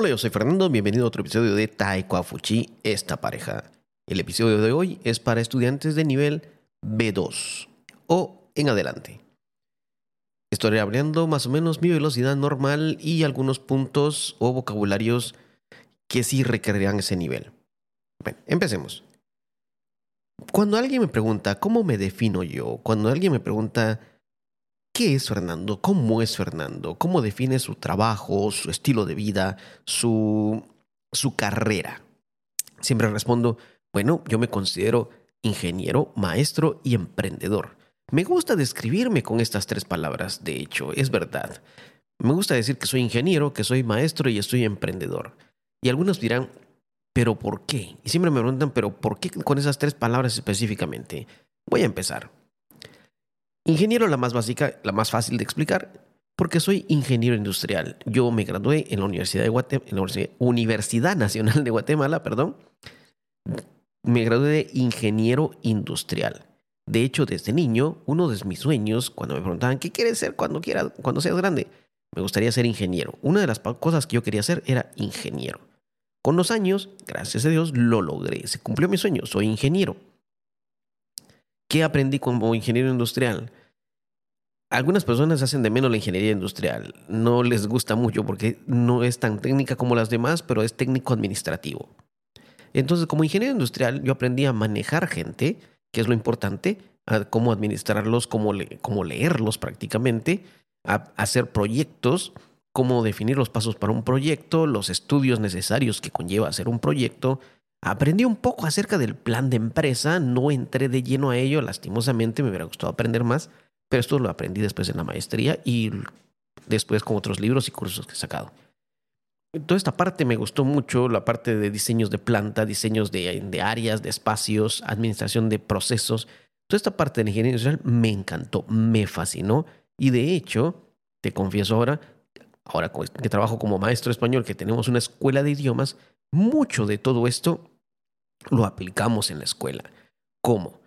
Hola, yo soy Fernando, bienvenido a otro episodio de Taekwa Fuchi, esta pareja. El episodio de hoy es para estudiantes de nivel B2 o en adelante. Estaré hablando más o menos mi velocidad normal y algunos puntos o vocabularios que sí requerirán ese nivel. Bueno, empecemos. Cuando alguien me pregunta cómo me defino yo, cuando alguien me pregunta ¿Qué es Fernando? ¿Cómo es Fernando? ¿Cómo define su trabajo, su estilo de vida, su, su carrera? Siempre respondo, bueno, yo me considero ingeniero, maestro y emprendedor. Me gusta describirme con estas tres palabras, de hecho, es verdad. Me gusta decir que soy ingeniero, que soy maestro y estoy emprendedor. Y algunos dirán, ¿pero por qué? Y siempre me preguntan, ¿pero por qué con esas tres palabras específicamente? Voy a empezar. Ingeniero, la más básica, la más fácil de explicar, porque soy ingeniero industrial. Yo me gradué en la Universidad, de en la Universidad Nacional de Guatemala, perdón. Me gradué de ingeniero industrial. De hecho, desde niño, uno de mis sueños, cuando me preguntaban, ¿qué quieres ser cuando, quiera, cuando seas grande? Me gustaría ser ingeniero. Una de las cosas que yo quería hacer era ingeniero. Con los años, gracias a Dios, lo logré. Se cumplió mi sueño. Soy ingeniero. ¿Qué aprendí como ingeniero industrial? Algunas personas hacen de menos la ingeniería industrial. No les gusta mucho porque no es tan técnica como las demás, pero es técnico administrativo. Entonces, como ingeniero industrial, yo aprendí a manejar gente, que es lo importante, cómo administrarlos, cómo, cómo leerlos prácticamente, a hacer proyectos, cómo definir los pasos para un proyecto, los estudios necesarios que conlleva hacer un proyecto, Aprendí un poco acerca del plan de empresa, no entré de lleno a ello, lastimosamente me hubiera gustado aprender más, pero esto lo aprendí después en la maestría y después con otros libros y cursos que he sacado. Toda esta parte me gustó mucho, la parte de diseños de planta, diseños de, áreas, de espacios, administración de procesos. Toda esta parte de ingeniería industrial me encantó, me fascinó y de hecho, te confieso ahora, ahora que trabajo como maestro español, que tenemos una escuela de idiomas, mucho de todo esto lo aplicamos en la escuela. ¿Cómo?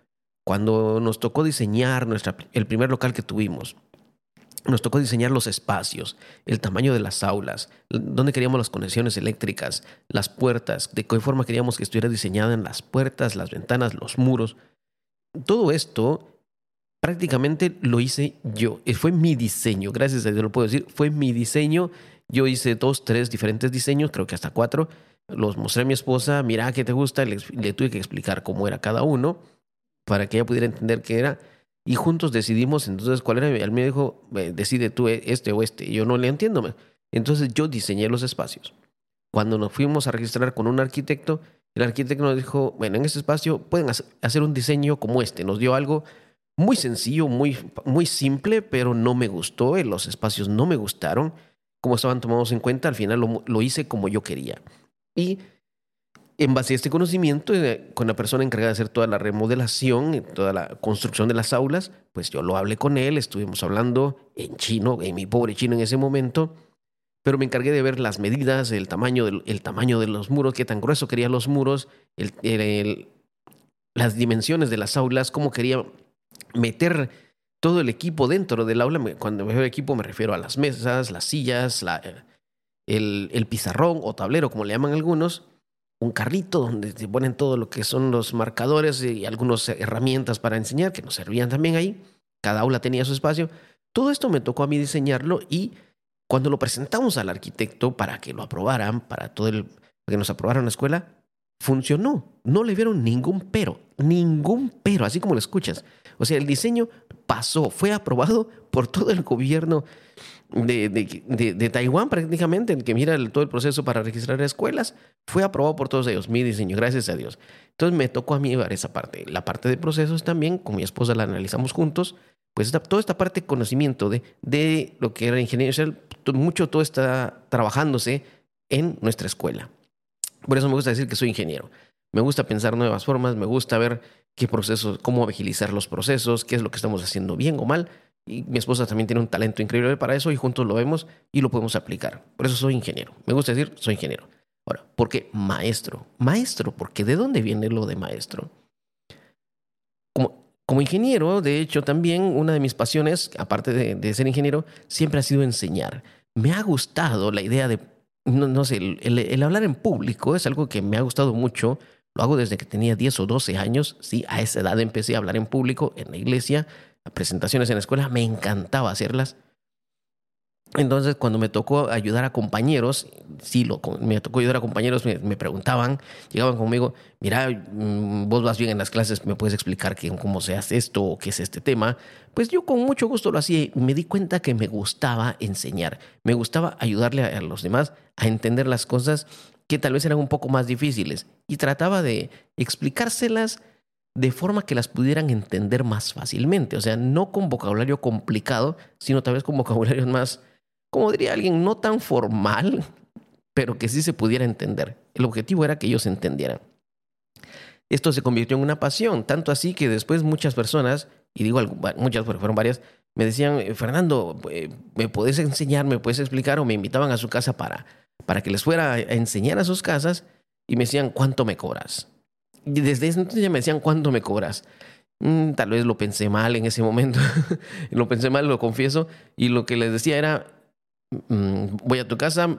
Cuando nos tocó diseñar nuestra, el primer local que tuvimos, nos tocó diseñar los espacios, el tamaño de las aulas, dónde queríamos las conexiones eléctricas, las puertas, de qué forma queríamos que estuviera diseñada en las puertas, las ventanas, los muros. Todo esto prácticamente lo hice yo. Fue mi diseño, gracias a Dios lo puedo decir, fue mi diseño. Yo hice dos, tres diferentes diseños, creo que hasta cuatro, los mostré a mi esposa, mira qué te gusta, le, tuve que explicar cómo era cada uno para que ella pudiera entender qué era. Y juntos decidimos entonces cuál era. Él me dijo, decide tú e, este o este. Y yo no le entiendo. Entonces yo diseñé los espacios. Cuando nos fuimos a registrar con un arquitecto, el arquitecto nos dijo, bueno, en este espacio pueden hacer un diseño como este. Nos dio algo muy sencillo, muy, muy simple, pero no me gustó. Los espacios no me gustaron. Como estaban tomados en cuenta, al final lo, lo hice como yo quería. Y en base a este conocimiento, con la persona encargada de hacer toda la remodelación, toda la construcción de las aulas, pues yo lo hablé con él, estuvimos hablando en chino, en mi pobre chino en ese momento, pero me encargué de ver las medidas, el tamaño, del, tamaño de los muros, qué tan grueso querían los muros, las dimensiones de las aulas, cómo quería meter todo el equipo dentro del aula. Cuando me veo equipo me refiero a las mesas, las sillas, la, el, pizarrón o tablero, como le llaman algunos, un carrito donde se ponen todo lo que son los marcadores y algunas herramientas para enseñar que nos servían también ahí. Cada aula tenía su espacio. Todo esto me tocó a mí diseñarlo y cuando lo presentamos al arquitecto para que lo aprobaran, para todo el, que nos aprobaran la escuela, funcionó. No le vieron ningún pero, ningún pero, así como lo escuchas. O sea, el diseño pasó, fue aprobado por todo el gobierno de, de, Taiwán prácticamente, el que mira todo el proceso para registrar escuelas, fue aprobado por todos ellos, mi diseño, gracias a Dios. Entonces me tocó a mí llevar esa parte. La parte de procesos también, con mi esposa la analizamos juntos, pues toda esta parte de conocimiento de, de lo que era ingeniería mucho todo está trabajándose en nuestra escuela. Por eso me gusta decir que soy ingeniero. Me gusta pensar nuevas formas, me gusta ver qué procesos, cómo agilizar los procesos, qué es lo que estamos haciendo bien o mal, y mi esposa también tiene un talento increíble para eso y juntos lo vemos y lo podemos aplicar. Por eso soy ingeniero. Me gusta decir, soy ingeniero. Ahora, ¿por qué maestro? Maestro, porque ¿de dónde viene lo de maestro? Como, ingeniero, de hecho, también una de mis pasiones, aparte de, ser ingeniero, siempre ha sido enseñar. Me ha gustado la idea de no sé, el, hablar en público es algo que me ha gustado mucho. Lo hago desde que tenía 10 o 12 años. Sí, a esa edad empecé a hablar en público, en la iglesia, presentaciones en la escuela. Me encantaba hacerlas. Entonces, cuando me tocó ayudar a compañeros, sí, lo, me tocó ayudar a compañeros, me, preguntaban, llegaban conmigo, mira, mm, vos vas bien en las clases, ¿me puedes explicar cómo se hace esto o qué es este tema? Pues yo con mucho gusto lo hacía y me di cuenta que me gustaba enseñar, me gustaba ayudarle a, a los demás a entender las cosas que tal vez eran un poco más difíciles y trataba de explicárselas de forma que las pudieran entender más fácilmente, o sea, no con vocabulario complicado, sino tal vez con vocabulario más como diría alguien, no tan formal, pero que sí se pudiera entender. El objetivo era que ellos entendieran. Esto se convirtió en una pasión, tanto así que después muchas personas, y digo muchas porque fueron varias, me decían, eh, Fernando, eh, ¿me puedes enseñar, me puedes explicar? O me invitaban a su casa para, para que les fuera a enseñar a sus casas y me decían, ¿cuánto me cobras? Y desde ese entonces ya me decían, ¿cuánto me cobras? Mm, tal vez lo pensé mal en ese momento, lo pensé mal, lo confieso, y lo que les decía era, Mm, voy a tu casa,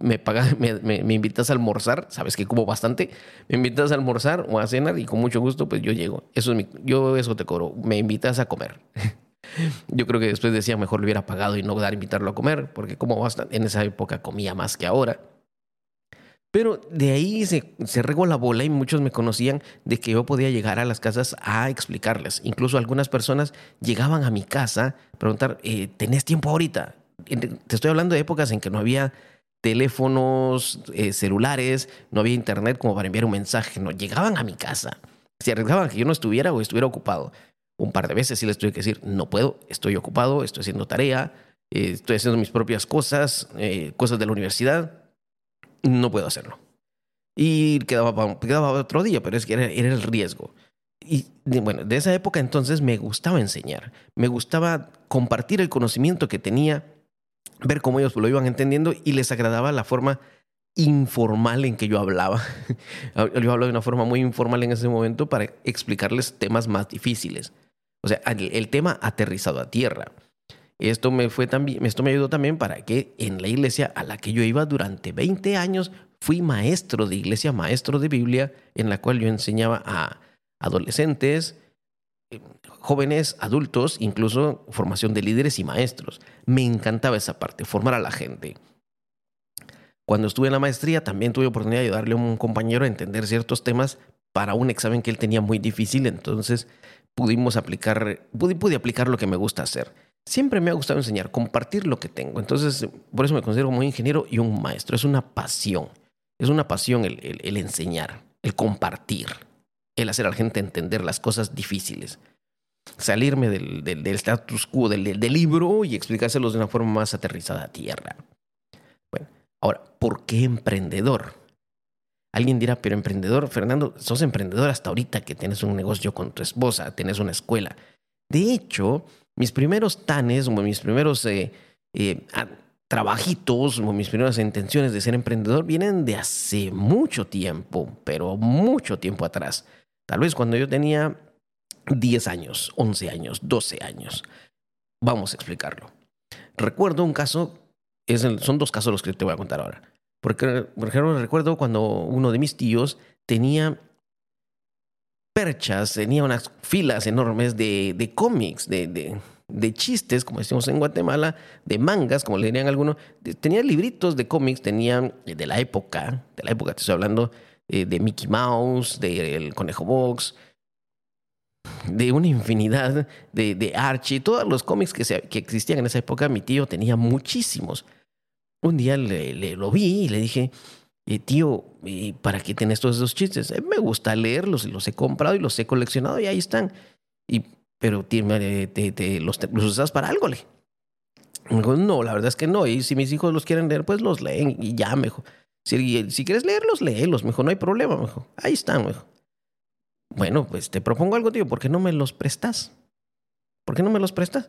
me, pagas, me, invitas a almorzar, sabes que como bastante, me invitas a almorzar o a cenar y con mucho gusto pues yo llego. Eso es mi, yo eso te cobro, me invitas a comer. yo creo que después decía mejor le hubiera pagado y no dar invitarlo a comer, porque como en esa época comía más que ahora. Pero de ahí se, se regó la bola y muchos me conocían de que yo podía llegar a las casas a explicarles. Incluso algunas personas llegaban a mi casa a preguntar, eh, ¿tenés tiempo ahorita? te estoy hablando de épocas en que no había teléfonos eh, celulares, no había internet como para enviar un mensaje, no llegaban a mi casa, se arriesgaban que yo no estuviera o estuviera ocupado. Un par de veces sí les tuve que decir, no puedo, estoy ocupado, estoy haciendo tarea, eh, estoy haciendo mis propias cosas, eh, cosas de la universidad, no puedo hacerlo. Y quedaba, quedaba otro día, pero es que era, el riesgo. Y bueno, de esa época entonces me gustaba enseñar, me gustaba compartir el conocimiento que tenía ver cómo ellos lo iban entendiendo y les agradaba la forma informal en que yo hablaba. yo hablaba de una forma muy informal en ese momento para explicarles temas más difíciles. O sea, el, tema aterrizado a tierra. Esto me, fue también, esto me ayudó también para que en la iglesia a la que yo iba durante 20 años fui maestro de iglesia, maestro de Biblia, en la cual yo enseñaba a adolescentes, jóvenes, adultos, incluso formación de líderes y maestros. Me encantaba esa parte, formar a la gente. Cuando estuve en la maestría también tuve oportunidad de ayudarle a un compañero a entender ciertos temas para un examen que él tenía muy difícil, entonces pudimos aplicar, pude, pude aplicar lo que me gusta hacer. Siempre me ha gustado enseñar, compartir lo que tengo. Entonces, por eso me considero como ingeniero y un maestro. Es una pasión. Es una pasión el, el enseñar, el compartir, el hacer a la gente entender las cosas difíciles salirme del, del, status quo del, del, libro y explicárselos de una forma más aterrizada a tierra. Bueno, ahora, ¿por qué emprendedor? Alguien dirá, pero emprendedor, Fernando, sos emprendedor hasta ahorita que tienes un negocio con tu esposa, tienes una escuela. De hecho, mis primeros tanes, mis primeros eh, eh, trabajitos, mis primeras intenciones de ser emprendedor vienen de hace mucho tiempo, pero mucho tiempo atrás. Tal vez cuando yo tenía 10 años, 11 años, 12 años. Vamos a explicarlo. Recuerdo un caso, son dos casos los que te voy a contar ahora. Porque, por ejemplo, recuerdo cuando uno de mis tíos tenía perchas, tenía unas filas enormes de, de cómics, de, de, de, chistes, como decimos en Guatemala, de mangas, como le dirían algunos. Tenía libritos de cómics, tenía de la época, de la época te estoy hablando, eh, de Mickey Mouse, del Conejo Box, de una infinidad de, Archie, todos los cómics que, que existían en esa época, mi tío tenía muchísimos. Un día le, lo vi y le dije, eh, tío, ¿para qué tienes todos esos chistes? Eh, me gusta leerlos, los he comprado y los he coleccionado y ahí están. Y, pero te, te, los, usas para algo, le. no, la verdad es que no. Y si mis hijos los quieren leer, pues los leen y ya, mejor. Si, si quieres leerlos, léelos, mejor, no hay problema, mejor. Ahí están, mejor. Bueno, pues te propongo algo, tío, ¿por qué no me los prestas? ¿Por qué no me los prestas?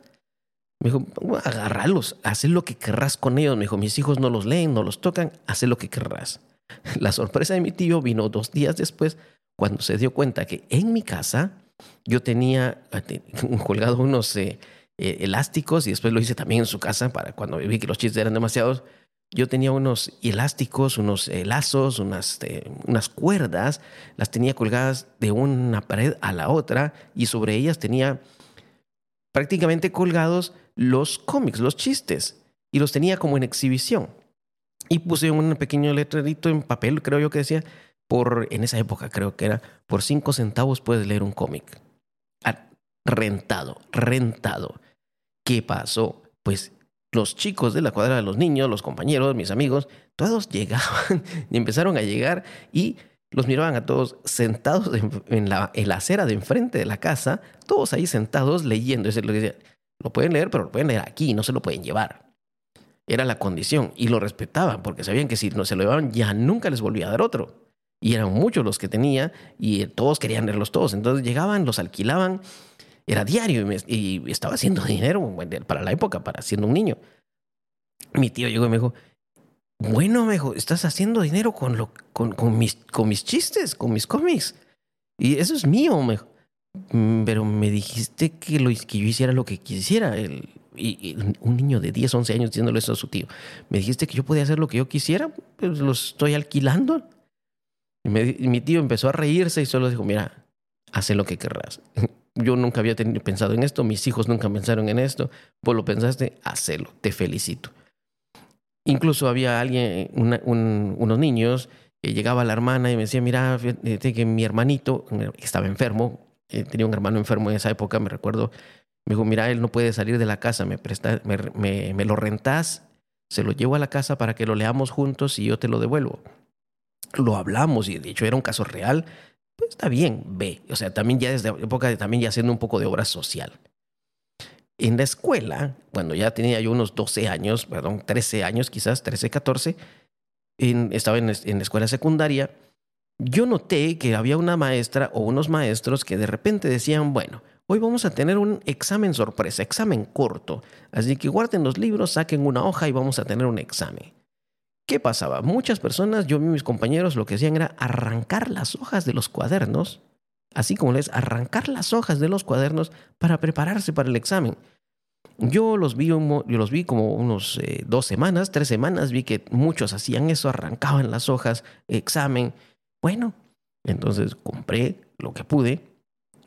Me dijo, agárralos, haz lo que querrás con ellos. Me dijo, mis hijos no los leen, no los tocan, haz lo que querrás. La sorpresa de mi tío vino dos días después, cuando se dio cuenta que en mi casa yo tenía colgado unos eh, eh, elásticos y después lo hice también en su casa para cuando vi que los chistes eran demasiados. yo tenía unos elásticos, unos eh, lazos, unas, eh, unas cuerdas, las tenía colgadas de una pared a la otra y sobre ellas tenía prácticamente colgados los cómics, los chistes, y los tenía como en exhibición. Y puse un pequeño letrerito en papel, creo yo que decía, por, en esa época creo que era, por cinco centavos puedes leer un cómic. Ah, rentado, rentado. ¿Qué pasó? Pues los chicos de la cuadra de los niños, los compañeros, mis amigos, todos llegaban y empezaron a llegar y los miraban a todos sentados en, la, acera de enfrente de la casa, todos ahí sentados leyendo. Eso lo, decía, lo pueden leer, pero lo pueden leer aquí, no se lo pueden llevar. Era la condición y lo respetaban porque sabían que si no se lo llevaban ya nunca les volvía a dar otro. Y eran muchos los que tenía y todos querían leerlos todos. Entonces llegaban, los alquilaban era diario y, estaba haciendo dinero para la época, para siendo un niño. Mi tío llegó y me dijo, bueno, me dijo, estás haciendo dinero con, lo, con, con, mis, con mis chistes, con mis cómics. Y eso es mío, me dijo. Mm, pero me dijiste que, lo, que yo hiciera lo que quisiera. El, y, un niño de 10, 11 años diciéndole eso a su tío. Me dijiste que yo podía hacer lo que yo quisiera, pues lo estoy alquilando. Y, mi tío empezó a reírse y solo dijo, mira, haz lo que querrás. yo nunca había pensado en esto, mis hijos nunca pensaron en esto, vos lo pensaste, hacelo, te felicito. Incluso había alguien, unos niños, que llegaba la hermana y me decía, mira, que mi hermanito estaba enfermo, eh, tenía un hermano enfermo en esa época, me recuerdo, me dijo, mira, él no puede salir de la casa, me, presta, me, lo rentás, se lo llevo a la casa para que lo leamos juntos y yo te lo devuelvo. Lo hablamos y de hecho era un caso real pues está bien, ve. O sea, también ya desde época también ya haciendo un poco de obra social. En la escuela, cuando ya tenía yo unos 12 años, perdón, 13 años quizás, 13, 14, estaba en, en la escuela secundaria, yo noté que había una maestra o unos maestros que de repente decían, bueno, hoy vamos a tener un examen sorpresa, examen corto, así que guarden los libros, saquen una hoja y vamos a tener un examen. ¿Qué pasaba? Muchas personas, yo y mis compañeros, lo que hacían era arrancar las hojas de los cuadernos, así como les arrancar las hojas de los cuadernos para prepararse para el examen. Yo los vi, yo los vi como unos eh, dos semanas, tres semanas, vi que muchos hacían eso, arrancaban las hojas, examen. Bueno, entonces compré lo que pude,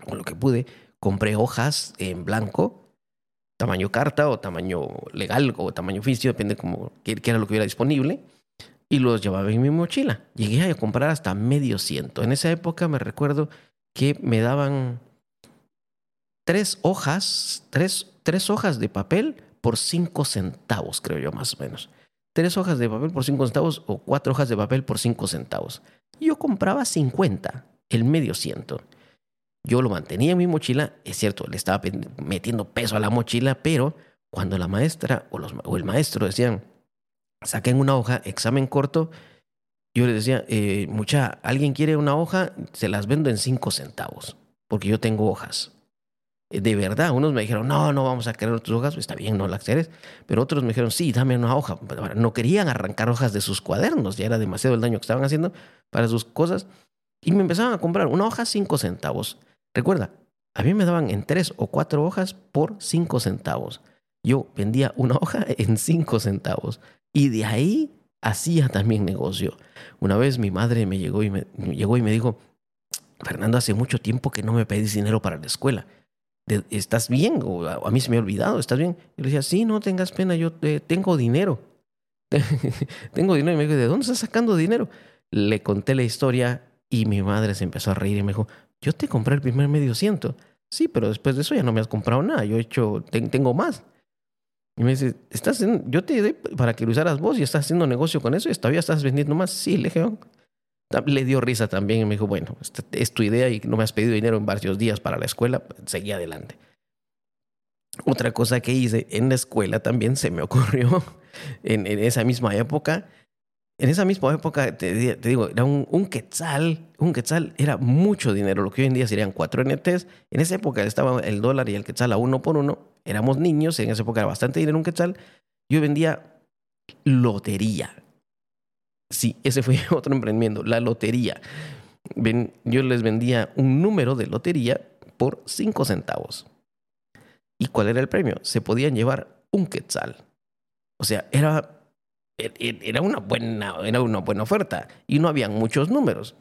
o lo que pude, compré hojas en blanco, tamaño carta o tamaño legal o tamaño oficio, depende como qué era lo que hubiera disponible, y los llevaba en mi mochila. Llegué a comprar hasta medio ciento. En esa época me recuerdo que me daban tres hojas, tres, tres hojas de papel por cinco centavos, creo yo más o menos. Tres hojas de papel por cinco centavos o cuatro hojas de papel por cinco centavos. Yo compraba 50, el medio ciento. Yo lo mantenía en mi mochila, es cierto, le estaba metiendo peso a la mochila, pero cuando la maestra o, el maestro decían, saquen una hoja, examen corto, yo les decía, eh, mucha, ¿alguien quiere una hoja? Se las vendo en cinco centavos, porque yo tengo hojas. Eh, de verdad, unos me dijeron, no, no vamos a querer tus hojas, está bien, no las quieres. Pero otros me dijeron, sí, dame una hoja. No querían arrancar hojas de sus cuadernos, ya era demasiado el daño que estaban haciendo para sus cosas. Y me empezaban a comprar una hoja, cinco centavos. Recuerda, a mí me daban en tres o cuatro hojas por cinco centavos. Yo vendía una hoja en cinco centavos. Y de ahí hacía también negocio. Una vez mi madre me llegó y me, llegó y me dijo, Fernando, hace mucho tiempo que no me pedís dinero para la escuela. ¿Estás bien? O a mí se me ha olvidado, ¿estás bien? Y le decía, sí, no tengas pena, yo tengo dinero. tengo dinero. Y me dijo, ¿de dónde estás sacando dinero? Le conté la historia y mi madre se empezó a reír y me dijo, yo te compré el primer medio ciento. Sí, pero después de eso ya no me has comprado nada. Yo he hecho, tengo más. Y me dice, estás yo te di para que lo usaras vos y estás haciendo negocio con eso y todavía estás vendiendo más. Sí, le oh". Le dio risa también y me dijo, bueno, esta es tu idea y no me has pedido dinero en varios días para la escuela, seguí adelante. Otra cosa que hice en la escuela también se me ocurrió en, en esa misma época. En esa misma época, te, digo, era un, un, quetzal, un quetzal era mucho dinero, lo que hoy en día serían cuatro NTs. En esa época estaba el dólar y el quetzal a uno por uno éramos niños, en esa época era bastante dinero un quetzal, yo vendía lotería. Sí, ese fue otro emprendimiento, la lotería. yo les vendía un número de lotería por cinco centavos. ¿Y cuál era el premio? Se podían llevar un quetzal. O sea, era e, e, era una buena, era una buena oferta y no habían muchos números.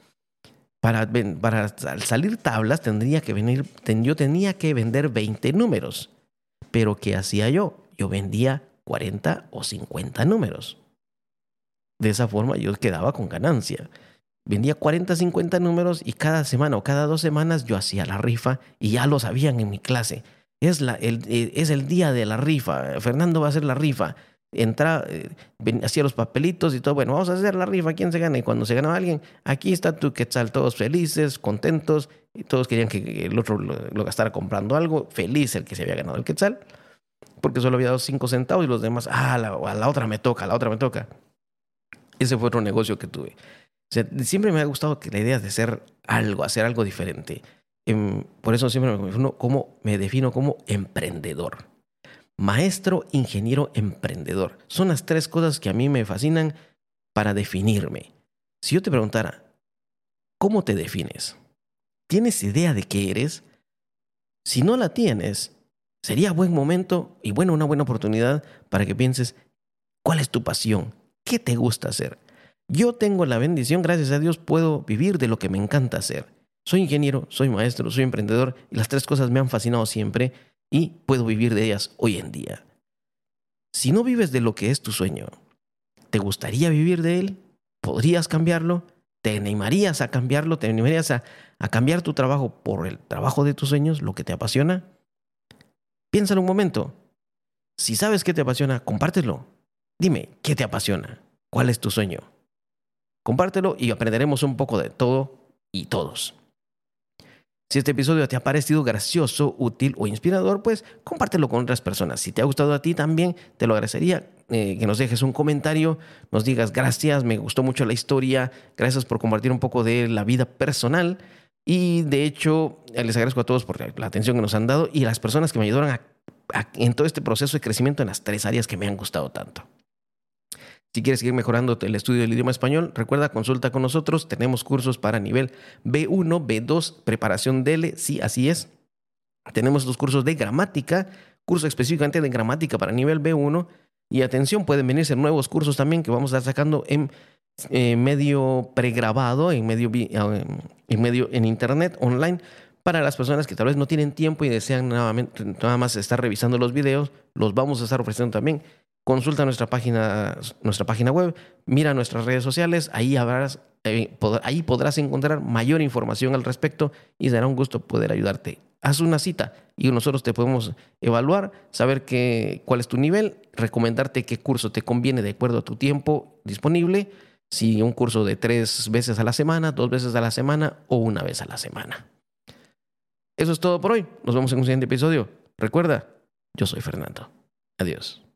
Para, para salir tablas tendría que venir, yo tenía que vender 20 números. Pero ¿qué hacía yo? Yo vendía 40 o 50 números. De esa forma yo quedaba con ganancia. Vendía 40, 50 números y cada semana o cada dos semanas yo hacía la rifa y ya lo sabían en mi clase. Es, la, el, eh, es el día de la rifa. Fernando va a hacer la rifa. Entra, eh, hacía los papelitos y todo. Bueno, vamos a hacer la rifa. ¿Quién se gana? Y cuando se ganaba alguien, aquí está tu quetzal. Todos felices, contentos. Y todos querían que el otro lo, gastara comprando algo. Feliz el que se había ganado el quetzal. Porque solo había dado cinco centavos y los demás, ah, a la otra me toca, a la otra me toca. Ese fue otro negocio que tuve siempre me ha gustado que la idea de hacer algo, hacer algo diferente. Em, por eso siempre me defino como, me defino como emprendedor. Maestro, ingeniero, emprendedor. Son las tres cosas que a mí me fascinan para definirme. Si yo te preguntara, ¿cómo te defines? ¿Tienes idea de qué eres? Si no la tienes, sería buen momento y bueno, una buena oportunidad para que pienses cuál es tu pasión, qué te gusta hacer. Yo tengo la bendición, gracias a Dios, puedo vivir de lo que me encanta hacer. Soy ingeniero, soy maestro, soy emprendedor y las tres cosas me han fascinado siempre y puedo vivir de ellas hoy en día. Si no vives de lo que es tu sueño, ¿te gustaría vivir de él? ¿Podrías cambiarlo? ¿Te animarías a cambiarlo? ¿Te animarías a, cambiar tu trabajo por el trabajo de tus sueños, lo que te apasiona? Piénsalo un momento. Si sabes qué te apasiona, compártelo. Dime, ¿qué te apasiona? ¿Cuál es tu sueño? Compártelo y aprenderemos un poco de todo y todos. Si este episodio te ha parecido gracioso, útil o inspirador, pues compártelo con otras personas. Si te ha gustado a ti también, te lo agradecería eh, que nos dejes un comentario, nos digas gracias, me gustó mucho la historia, gracias por compartir un poco de la vida personal. Y de hecho, les agradezco a todos por la atención que nos han dado y las personas que me ayudaron en todo este proceso de crecimiento en las tres áreas que me han gustado tanto. Si quieres seguir mejorando el estudio del idioma español, recuerda, consulta con nosotros. Tenemos cursos para nivel B1, B2, preparación DL, sí, así es. Tenemos los cursos de gramática, curso específicamente de gramática para nivel B1. Y atención, pueden venirse nuevos cursos también que vamos a estar sacando en medio pregrabado, en medio, en medio en internet, online, para las personas que tal vez no tienen tiempo y desean nada más estar revisando los videos, los vamos a estar ofreciendo también consulta nuestra página, nuestra página web, mira nuestras redes sociales, ahí, habrás, eh, ahí podrás encontrar mayor información al respecto y será un gusto poder ayudarte. Haz una cita y nosotros te podemos evaluar, saber cuál es tu nivel, recomendarte qué curso te conviene de acuerdo a tu tiempo disponible, si un curso de tres veces a la semana, dos veces a la semana o una vez a la semana. Eso es todo por hoy. Nos vemos en un siguiente episodio. Recuerda, yo soy Fernando. Adiós.